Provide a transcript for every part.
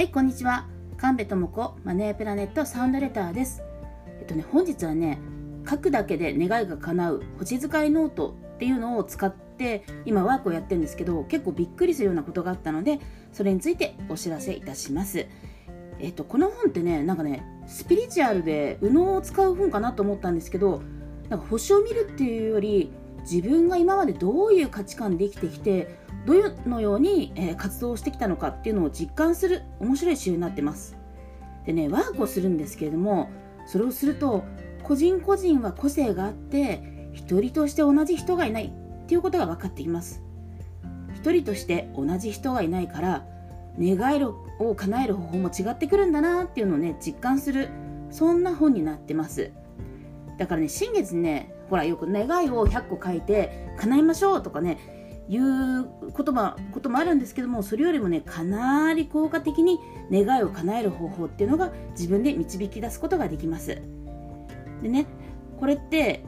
はい、こんにちは。神戸智子マネープラネットサウンドレターです。えっとね、本日はね、書くだけで願いが叶う星使いノートっていうのを使って今ワークをやってるんですけど、結構びっくりするようなことがあったので、それについてお知らせいたします。えっと、この本ってね、なんかね、スピリチュアルで右脳を使う本かなと思ったんですけど、なんか星を見るっていうより、自分が今までどういう価値観で生きてきてどのように、え活動してきたのかっていうのを実感する面白い仕様になってます。でねワークをするんですけれどもそれをすると個人個人は個性があって一人として同じ人がいないっていうことが分かってきます。一人として同じ人がいないから願いを叶える方法も違ってくるんだなっていうのをね実感するそんな本になってます。だからね新月ねほらよく願いを100個書いて叶えましょうとかねいう言葉こともあるんですけどもそれよりもねかなり効果的に願いを叶える方法っていうのが自分で導き出すことができます。でねこれって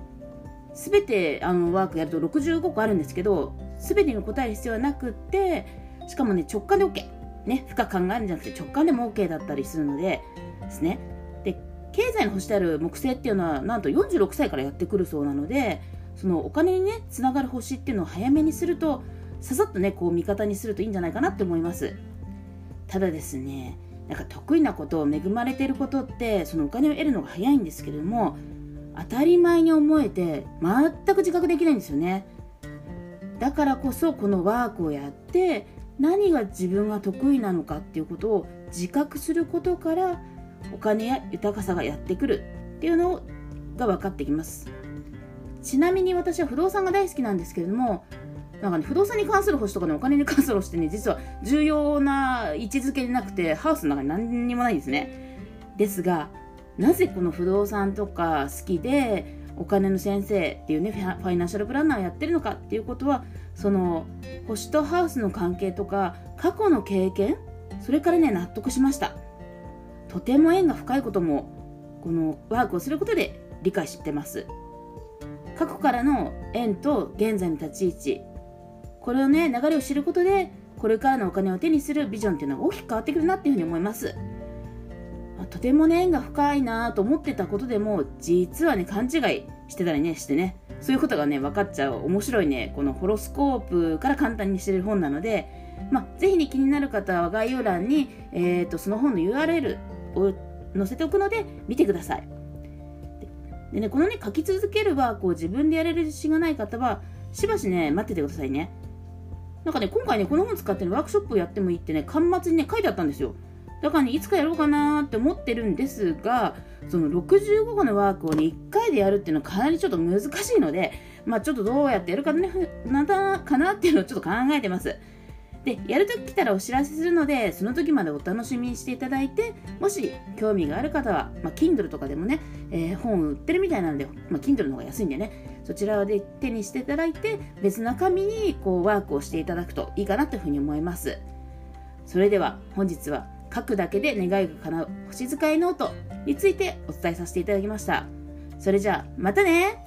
全てあのワークやると65個あるんですけど全てに答える必要はなくってしかもね直感で OK ね深く考えるんじゃなくて直感でも OK だったりするのでですね。で経済の星である木星っていうのはなんと46歳からやってくるそうなのでそのお金にねつながる星っていうのを早めにするとささっとねこう味方にするといいんじゃないかなって思います。ただですねなんか得意なこと恵まれていることってそのお金を得るのが早いんですけれども当たり前に思えて全く自覚できないんですよね。だからこそこのワークをやって何が自分が得意なのかっていうことを自覚することからお金や豊かさがやってくるっていうのが分かってきます。ちなみに私は不動産が大好きなんですけれどもなんかね、不動産に関する星とかね、お金に関する星ってね、実は重要な位置づけでなくて、ハウスの中に何にもないんですね。ですが、なぜこの不動産とか好きで、お金の先生っていうね、ファイナンシャルプランナーをやってるのかっていうことは、その、星とハウスの関係とか、過去の経験、それからね、納得しました。とても縁が深いことも、このワークをすることで理解してます。過去からの縁と現在の立ち位置。これをね流れを知ることでこれからのお金を手にするビジョンっていうのが大きく変わってくるなっていうふうに思います。とてもね縁が深いなと思ってたことでも実はね勘違いしてたりねしてね。そういうことがね分かっちゃう面白いねこのホロスコープから簡単にしてる本なのでまあ、ぜひね気になる方は概要欄に、えーとその本の URL を載せておくので見てください。でね、このね、書き続けるワークを自分でやれる自信がない方は、しばしね、待っててくださいね。なんかね、今回ね、この本使ってね、ワークショップをやってもいいってね、端末にね、書いてあったんですよ。だからね、いつかやろうかなって思ってるんですが、その65個のワークをね、1回でやるっていうのはかなりちょっと難しいので、まあちょっとどうやってやるかね、なかなっていうのをちょっと考えてます。で、やるとき来たらお知らせするので、その時までお楽しみにしていただいて、もし興味がある方は、まあ、Kindle とかでもね、えー、本売ってるみたいなので、まあ、Kindle の方が安いんでね、そちらで手にしていただいて、別な紙にこうワークをしていただくといいかなというふうに思います。それでは本日は書くだけで願いが叶う星使いノートについてお伝えさせていただきました。それじゃあ、またね